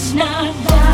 It's not right.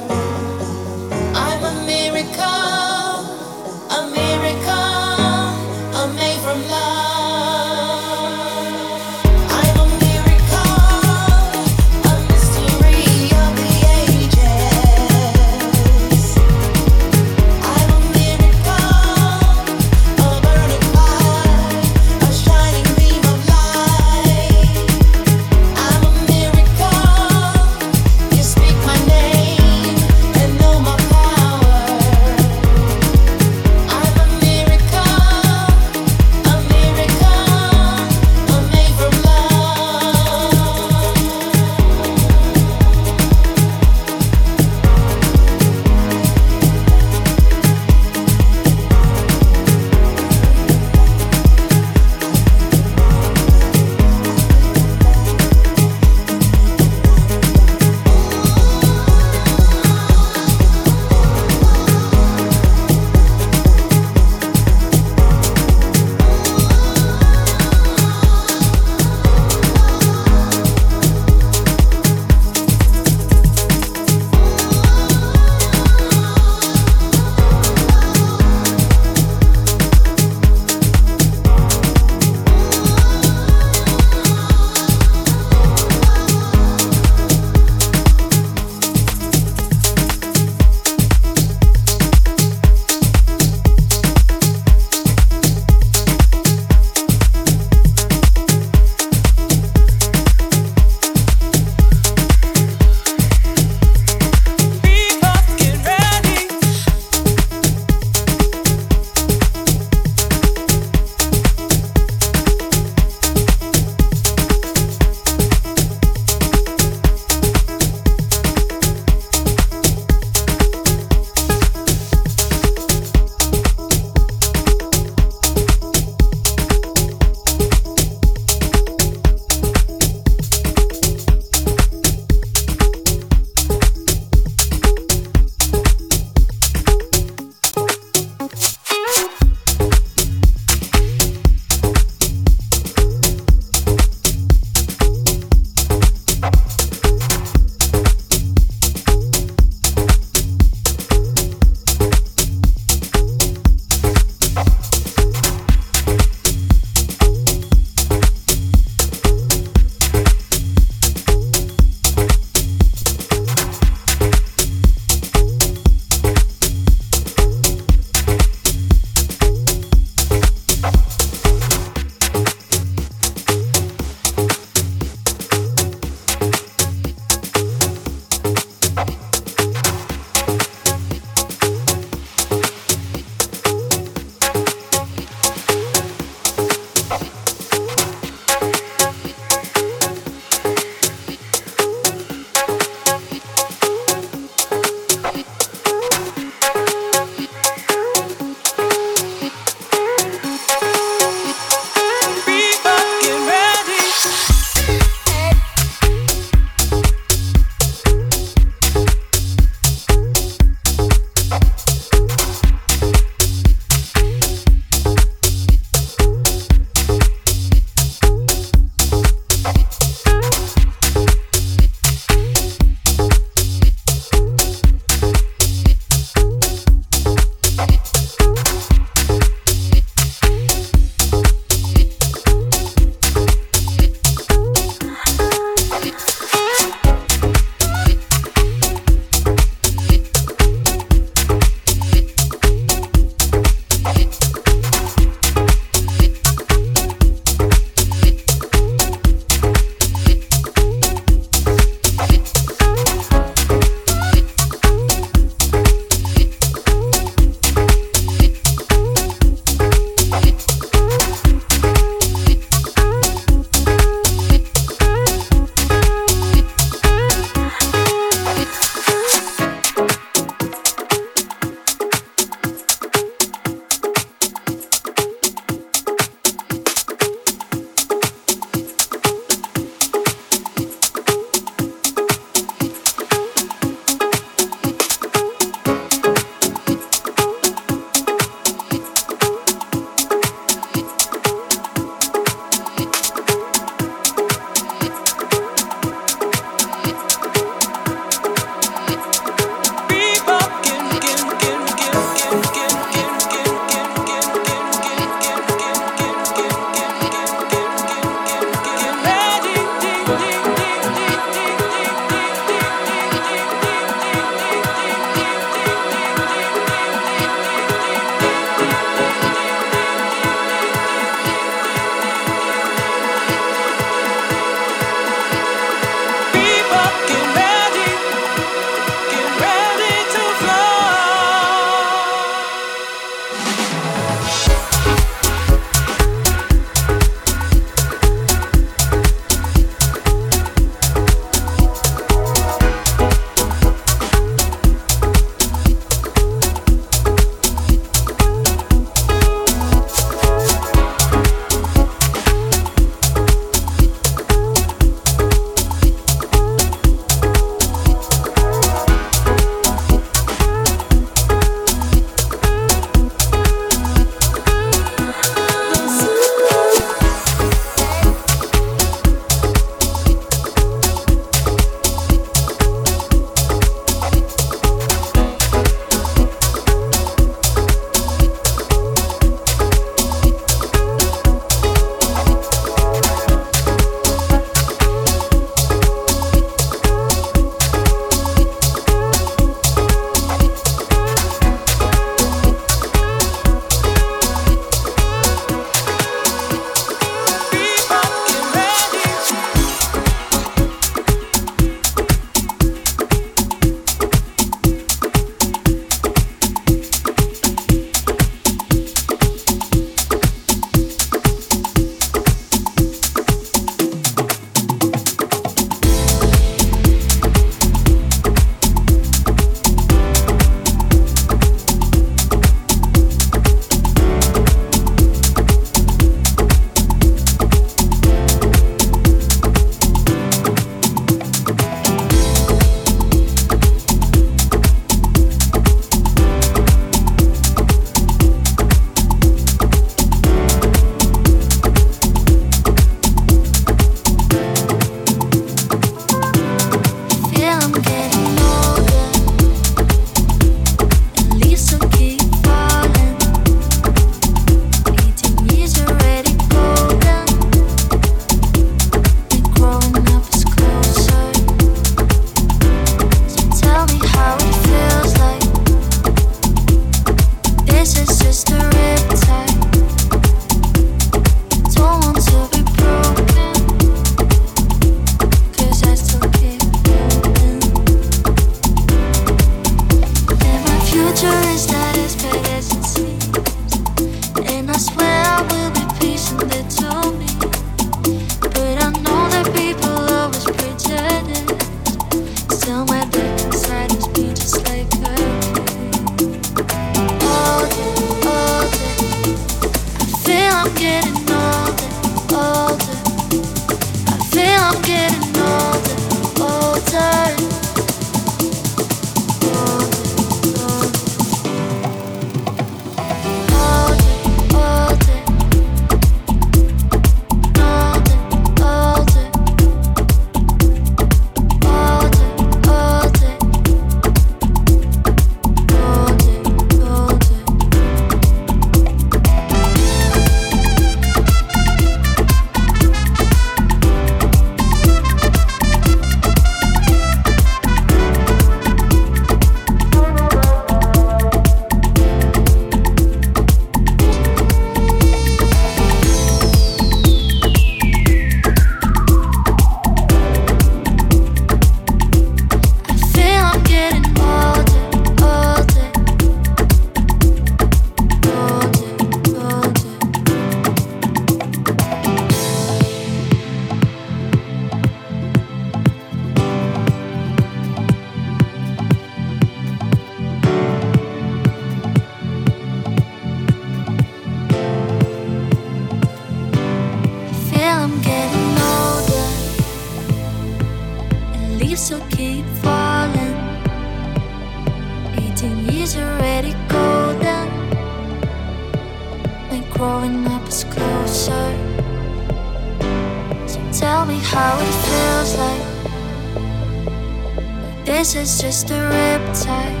Is just a riptide.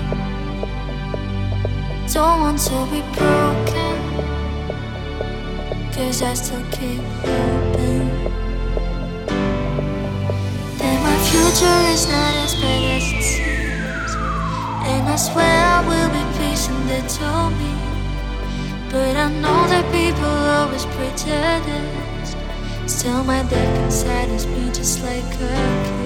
Don't want to be broken. Cause I still keep hoping. That my future is not as bad as it seems. And I swear I will be patient, they told me. But I know that people always pretend. Still, my dad can silence me just like a kid.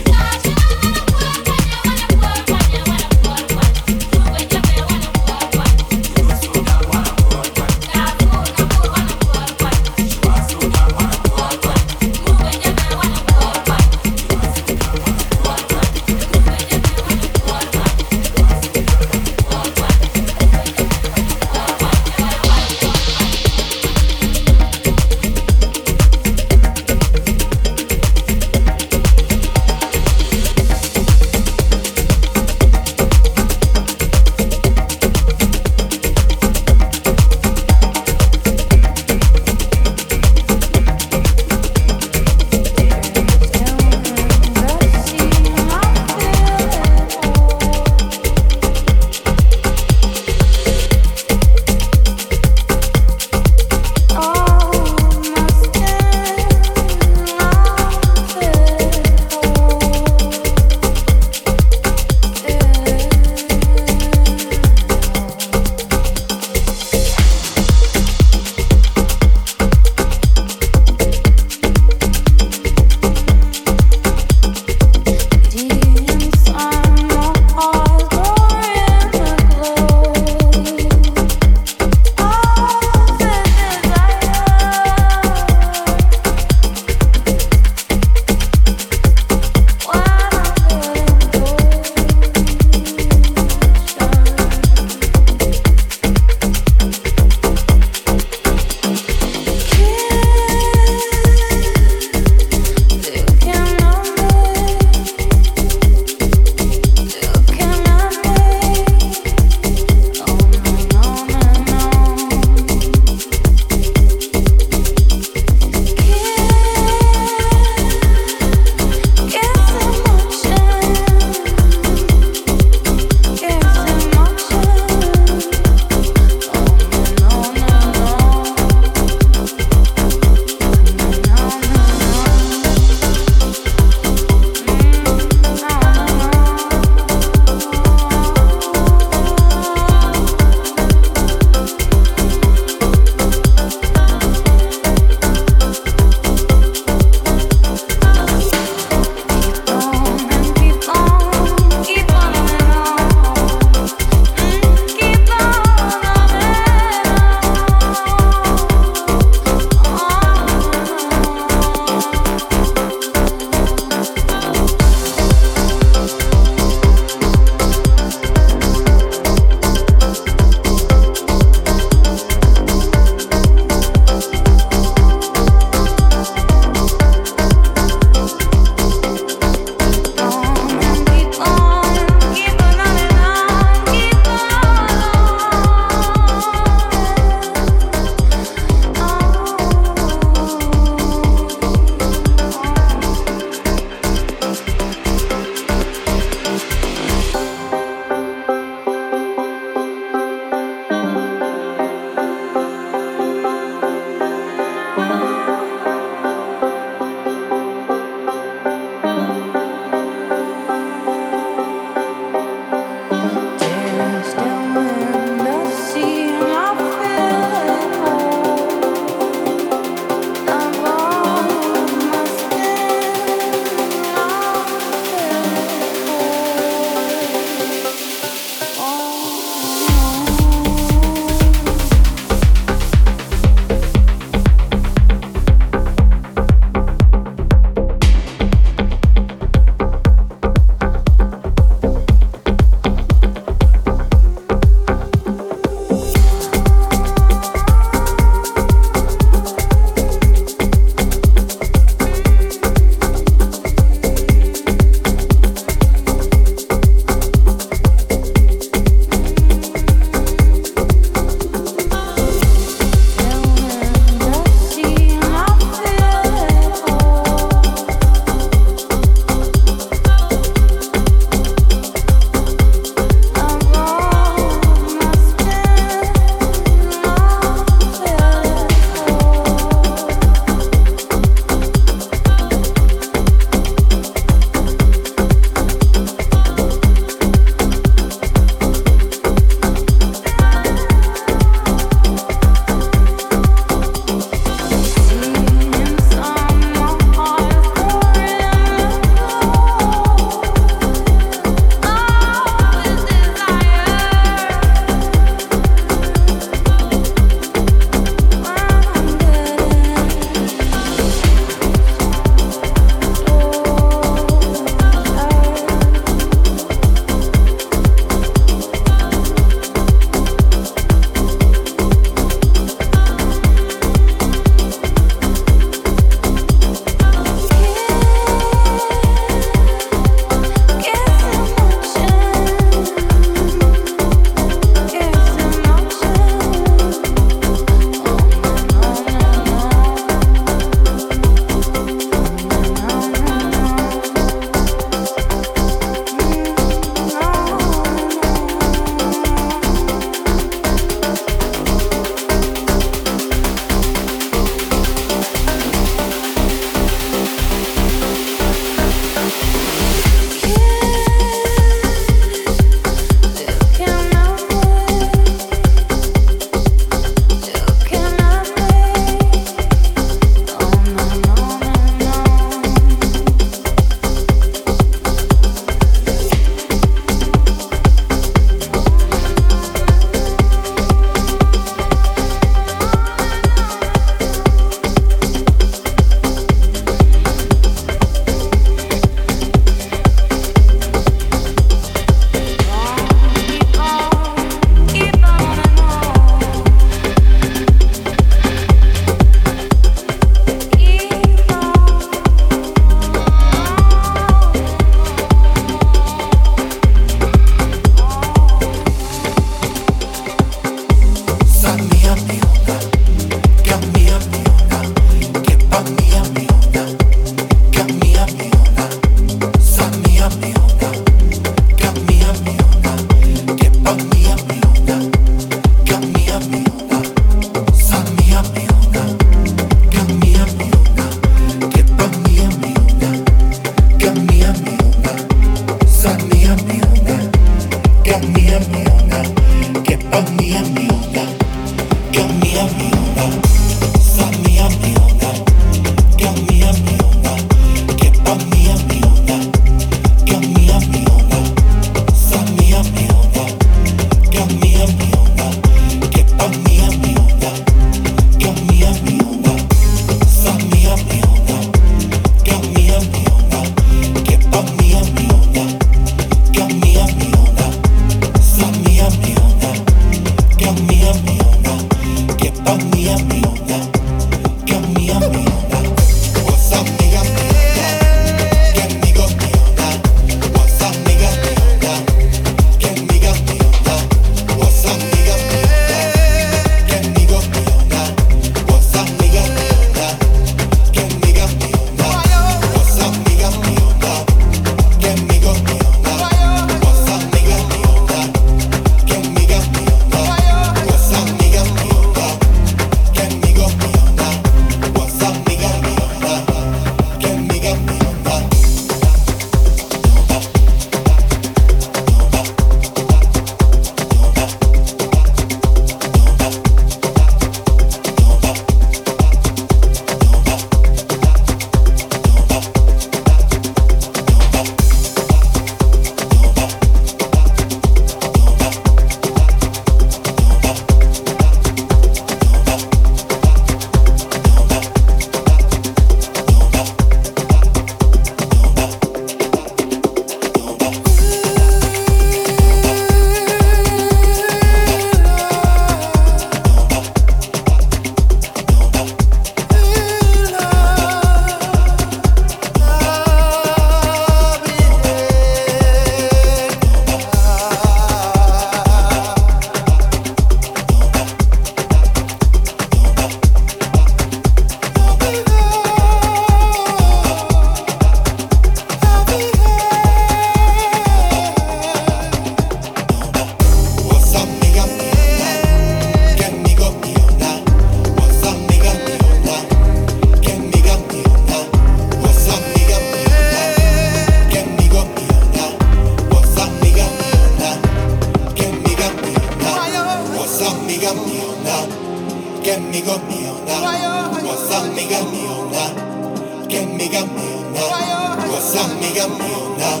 amiga mía, tú eres amiga mía,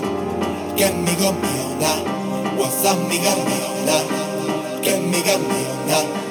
que amigo mía, tú eres amiga mía, que amiga mía.